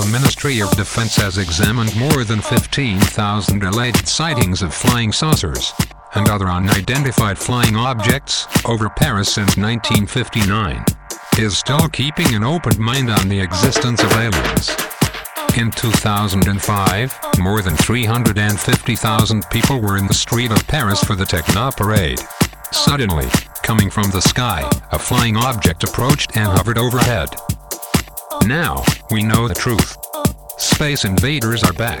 the Ministry of Defense has examined more than 15,000 alleged sightings of flying saucers and other unidentified flying objects over Paris since 1959, is still keeping an open mind on the existence of aliens. In 2005, more than 350,000 people were in the street of Paris for the Techno Parade. Suddenly, coming from the sky, a flying object approached and hovered overhead. Now, we know the truth. Space invaders are back.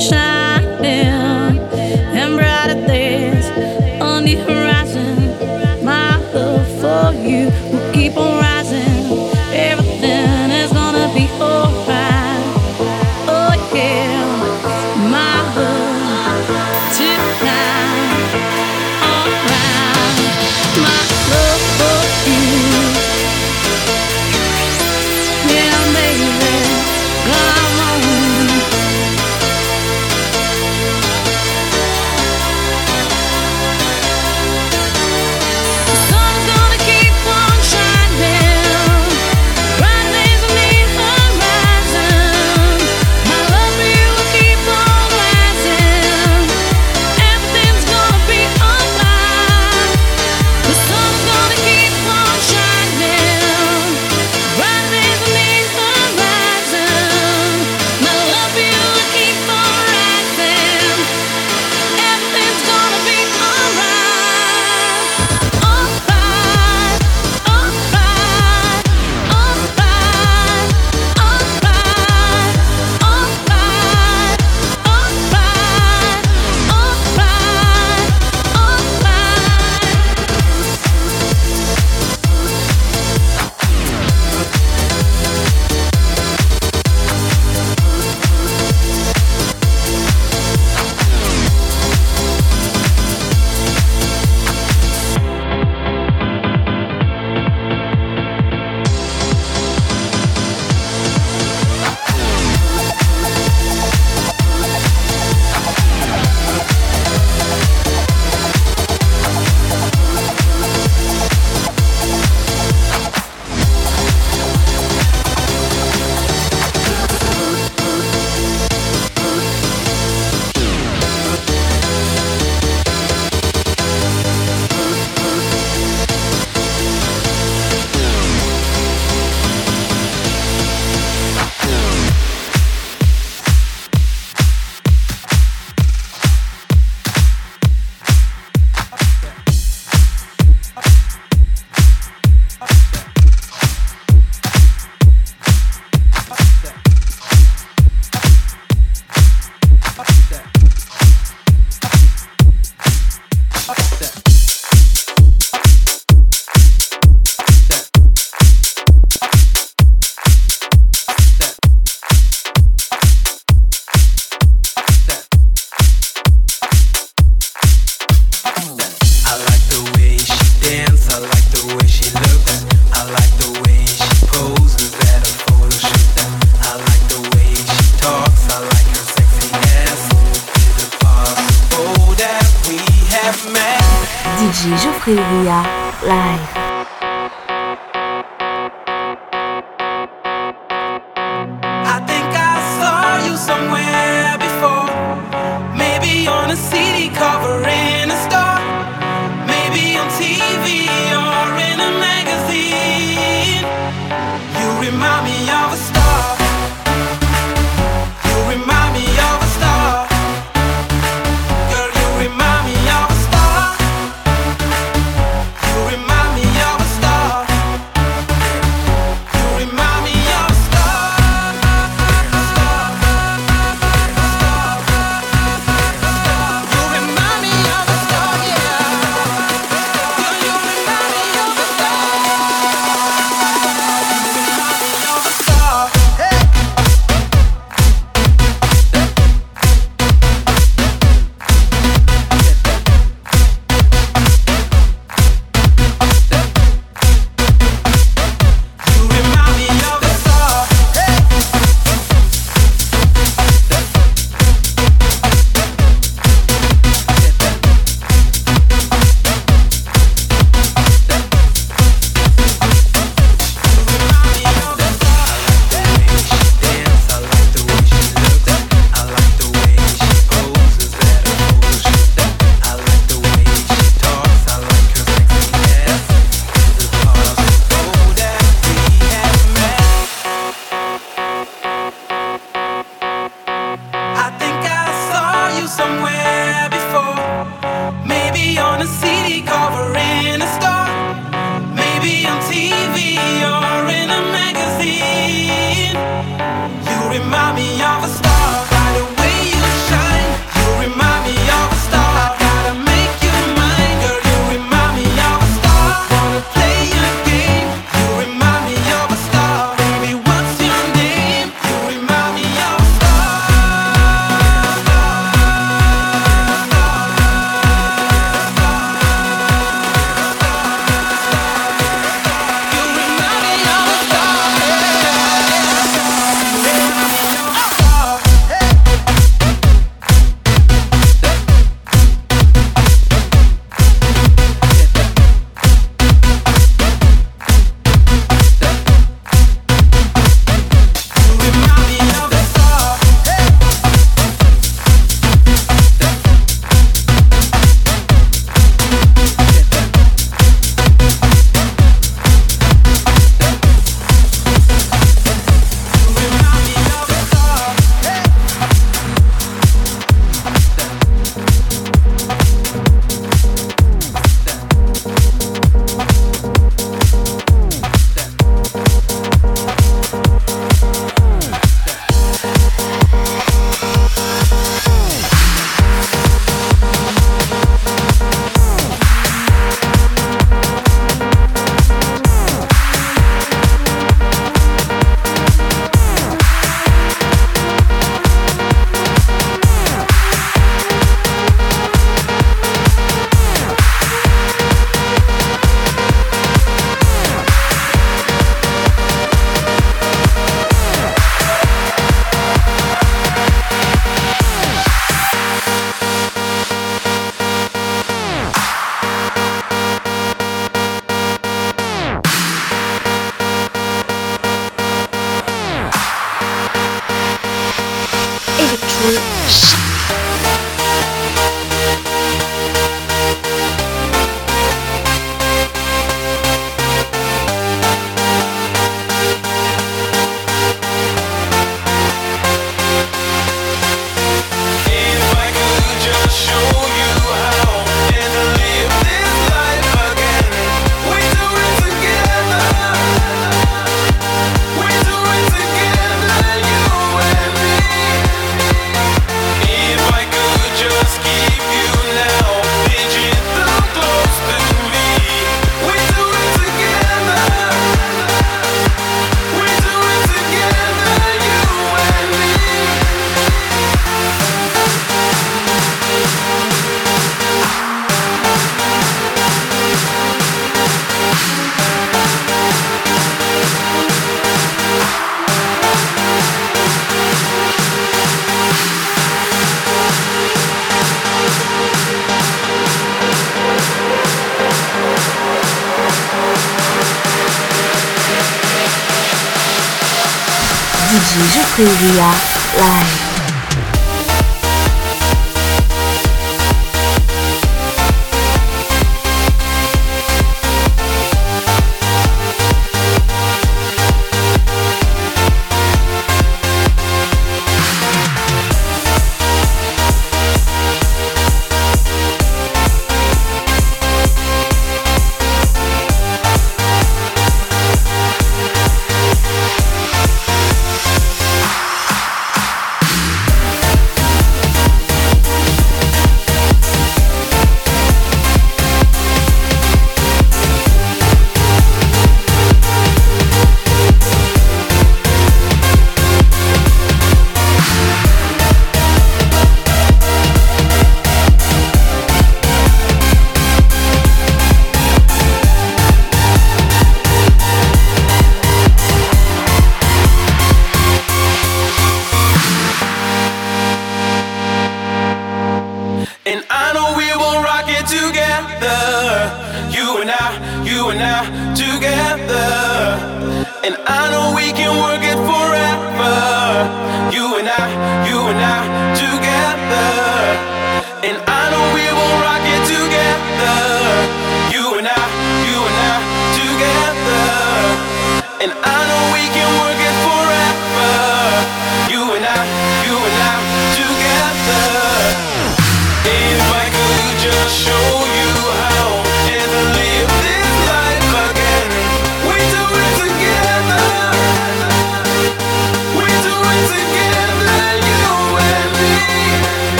sunshine.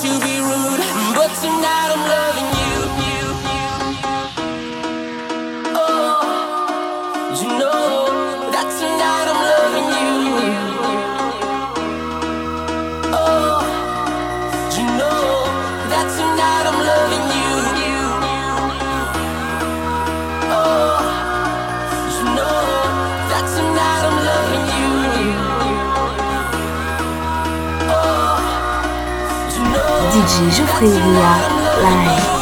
Fazendo be rude, but ah, é isso